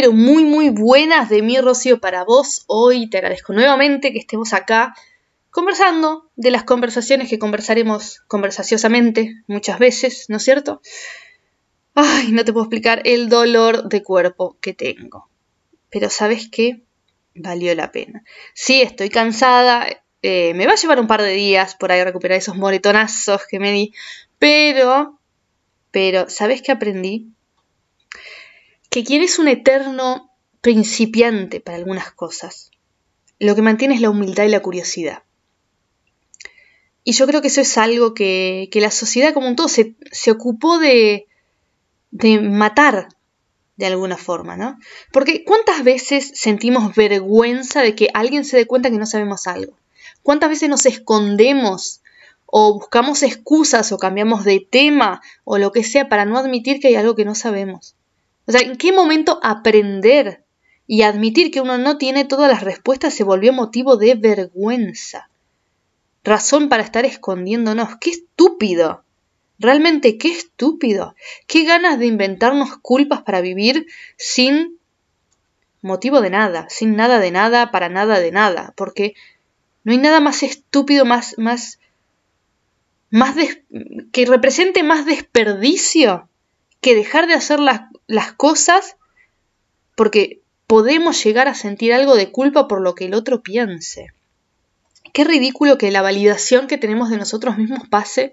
pero muy, muy buenas de mí, Rocío, para vos. Hoy te agradezco nuevamente que estemos acá conversando de las conversaciones que conversaremos conversaciosamente muchas veces, ¿no es cierto? Ay, no te puedo explicar el dolor de cuerpo que tengo. Pero ¿sabes qué? Valió la pena. Sí, estoy cansada. Eh, me va a llevar un par de días por ahí recuperar esos moretonazos que me di. Pero, pero, ¿sabes qué aprendí? Que quien es un eterno principiante para algunas cosas, lo que mantiene es la humildad y la curiosidad. Y yo creo que eso es algo que, la sociedad como un todo se, ocupó de, de matar de alguna forma, ¿no? Porque ¿cuántas veces sentimos vergüenza de que alguien se dé cuenta que no sabemos algo? ¿Cuántas veces nos escondemos o buscamos excusas o cambiamos de tema o lo que sea para no admitir que hay algo que no sabemos? O sea, ¿en qué momento aprender y admitir que uno no tiene todas las respuestas se volvió motivo de vergüenza? Razón para estar escondiéndonos. ¡Qué estúpido! Realmente, qué estúpido. Qué ganas de inventarnos culpas para vivir sin motivo de nada, sin nada de nada, para nada de nada. Porque no hay nada más estúpido, más, más, más que represente más desperdicio que dejar de hacer las, cosas porque podemos llegar a sentir algo de culpa por lo que el otro piense. Qué ridículo que la validación que tenemos de nosotros mismos pase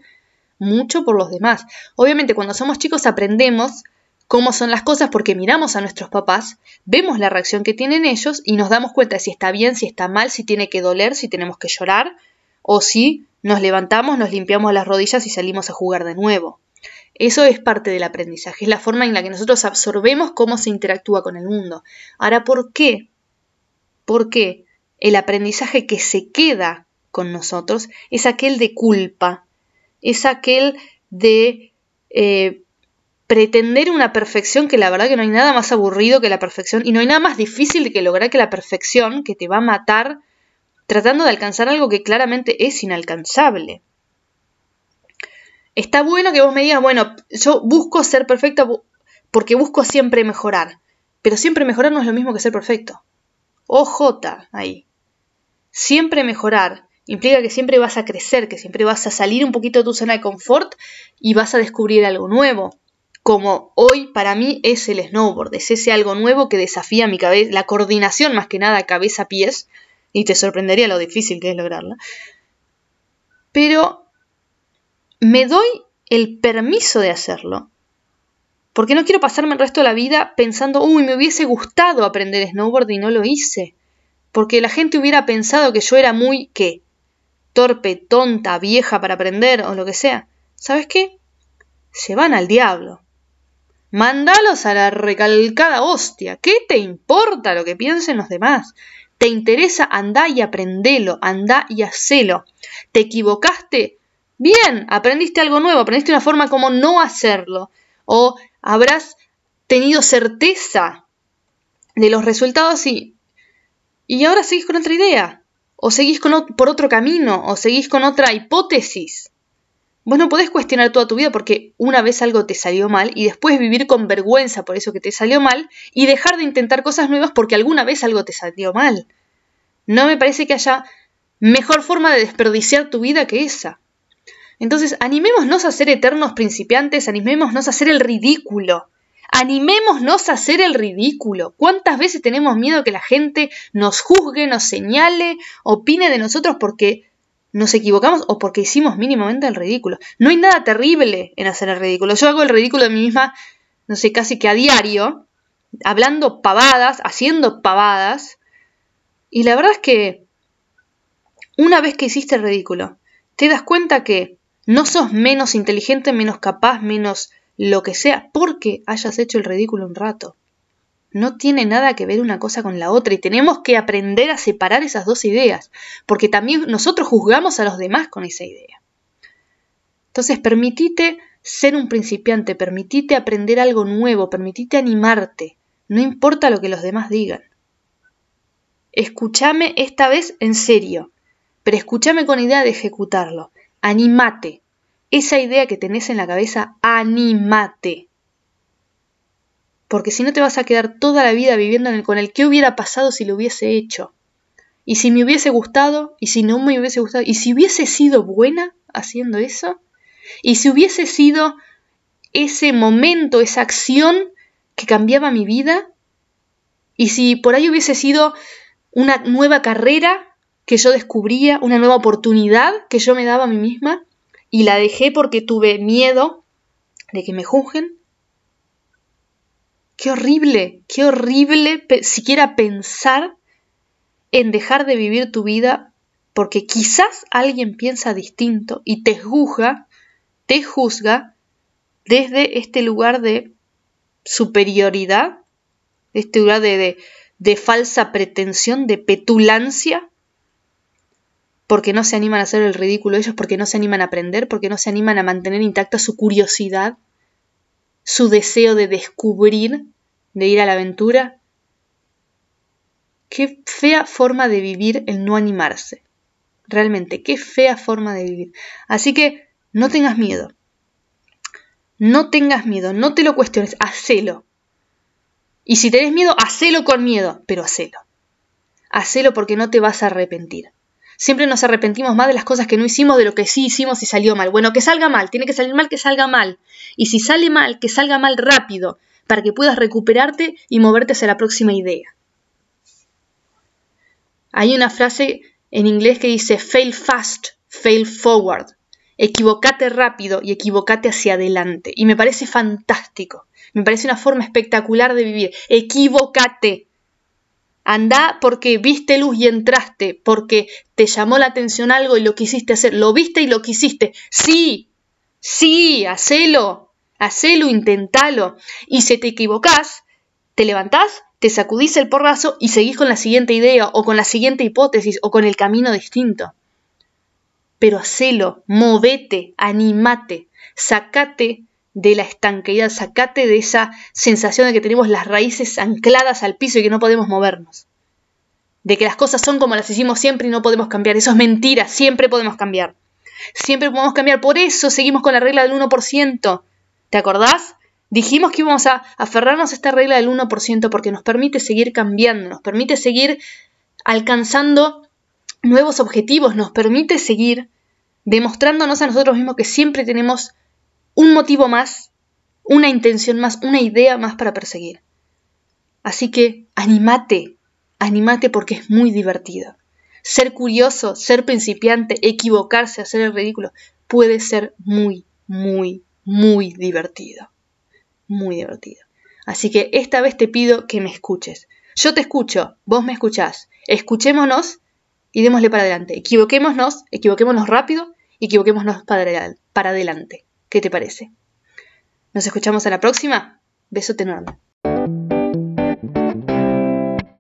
mucho por los demás. Obviamente cuando somos chicos aprendemos cómo son las cosas porque miramos a nuestros papás, vemos la reacción que tienen ellos y nos damos cuenta de si está bien, si está mal, si tiene que doler, si tenemos que llorar o si nos levantamos, nos limpiamos las rodillas y salimos a jugar de nuevo. Eso es parte del aprendizaje, es la forma en la que nosotros absorbemos cómo se interactúa con el mundo. Ahora, ¿por qué? ¿Por qué el aprendizaje que se queda con nosotros es aquel de culpa, es aquel de eh, pretender una perfección que la verdad que no hay nada más aburrido que la perfección y no hay nada más difícil que lograr que la perfección que te va a matar tratando de alcanzar algo que claramente es inalcanzable. Está bueno que vos me digas, bueno, yo busco ser perfecta porque busco siempre mejorar. Pero siempre mejorar no es lo mismo que ser perfecto. OJ ahí. Siempre mejorar implica que siempre vas a crecer, que siempre vas a salir un poquito de tu zona de confort y vas a descubrir algo nuevo. Como hoy para mí es el snowboard, es ese algo nuevo que desafía mi cabeza, la coordinación más que nada cabeza-pies, y te sorprendería lo difícil que es lograrla. Pero me doy el permiso de hacerlo. Porque no quiero pasarme el resto de la vida pensando, uy, me hubiese gustado aprender snowboard y no lo hice. Porque la gente hubiera pensado que yo era muy, ¿qué? Torpe, tonta, vieja para aprender o lo que sea. ¿Sabes qué? Se van al diablo. Mandalos a la recalcada hostia. ¿Qué te importa lo que piensen los demás? ¿Te interesa? Andá y aprendelo, andá y hacelo. ¿Te equivocaste? Bien, aprendiste algo nuevo, aprendiste una forma como no hacerlo. O habrás tenido certeza de los resultados y, y ahora seguís con otra idea. O seguís por otro camino, o seguís con otra hipótesis. Vos no podés cuestionar toda tu vida porque una vez algo te salió mal y después vivir con vergüenza por eso que te salió mal y dejar de intentar cosas nuevas porque alguna vez algo te salió mal. No me parece que haya mejor forma de desperdiciar tu vida que esa. Entonces, animémonos a ser eternos principiantes, animémonos a hacer el ridículo. Animémonos a hacer el ridículo. ¿Cuántas veces tenemos miedo que la gente nos juzgue, nos señale, opine de nosotros porque nos equivocamos o porque hicimos mínimamente el ridículo? No hay nada terrible en hacer el ridículo. Yo hago el ridículo de mí misma, no sé, casi que a diario, hablando pavadas, haciendo pavadas. Y la verdad es que una vez que hiciste el ridículo, te das cuenta que no sos menos inteligente, menos capaz, menos lo que sea, porque hayas hecho el ridículo un rato. No tiene nada que ver una cosa con la otra y tenemos que aprender a separar esas dos ideas, porque también nosotros juzgamos a los demás con esa idea. Entonces, permitite ser un principiante, permitite aprender algo nuevo, permitite animarte, no importa lo que los demás digan. Escúchame esta vez en serio, pero escúchame con idea de ejecutarlo animate. Esa idea que tenés en la cabeza, animate. Porque si no te vas a quedar toda la vida viviendo con el qué hubiera pasado si lo hubiese hecho. Y si me hubiese gustado, y si no me hubiese gustado, y si hubiese sido buena haciendo eso, y si hubiese sido ese momento, esa acción que cambiaba mi vida, y si por ahí hubiese sido una nueva carrera que yo descubría, una nueva oportunidad que yo me daba a mí misma, y la dejé porque tuve miedo de que me juzguen. Qué horrible, qué horrible siquiera pensar en dejar de vivir tu vida porque quizás alguien piensa distinto y te juzga, te juzga desde este lugar de superioridad, este lugar de, de falsa pretensión, de petulancia, porque no se animan a hacer el ridículo ellos, porque no se animan a aprender, porque no se animan a mantener intacta su curiosidad, su deseo de descubrir, de ir a la aventura. Qué fea forma de vivir el no animarse. Realmente, qué fea forma de vivir. Así que no tengas miedo. No tengas miedo, no te lo cuestiones, hacelo. Y si tenés miedo, hacelo con miedo, pero hacelo. Hacelo porque no te vas a arrepentir. Siempre nos arrepentimos más de las cosas que no hicimos de lo que sí hicimos y salió mal. Bueno, que salga mal, tiene que salir mal, que salga mal. Y si sale mal, que salga mal rápido, para que puedas recuperarte y moverte hacia la próxima idea. Hay una frase en inglés que dice fail fast, fail forward. Equivocate rápido y equivocate hacia adelante. Y me parece fantástico. Me parece una forma espectacular de vivir. Equivocate. Anda porque viste luz y entraste, porque te llamó la atención algo y lo quisiste hacer. Lo viste y lo quisiste. Sí, sí, hacelo, hacelo, intentalo. Y si te equivocás, te levantás, te sacudís el porrazo y seguís con la siguiente idea o con la siguiente hipótesis o con el camino distinto. Pero hacelo, movete, animate, sacate de la estanqueidad, sacate de esa sensación de que tenemos las raíces ancladas al piso y que no podemos movernos. De que las cosas son como las hicimos siempre y no podemos cambiar. Eso es mentira, siempre podemos cambiar. Siempre podemos cambiar. Por eso seguimos con la regla del 1%. ¿Te acordás? Dijimos que íbamos a aferrarnos a esta regla del 1% porque nos permite seguir cambiando, nos permite seguir alcanzando nuevos objetivos, nos permite seguir demostrándonos a nosotros mismos que siempre tenemos un motivo más, una intención más, una idea más para perseguir. Así que animate, animate porque es muy divertido. Ser curioso, ser principiante, equivocarse, hacer el ridículo, puede ser muy, muy, muy divertido. Muy divertido. Así que esta vez te pido que me escuches. Yo te escucho, vos me escuchás. Escuchémonos y démosle para adelante. Equivoquémonos, equivoquémonos rápido equivoquémonos para adelante. ¿Qué te parece? Nos escuchamos a la próxima. Besote enorme.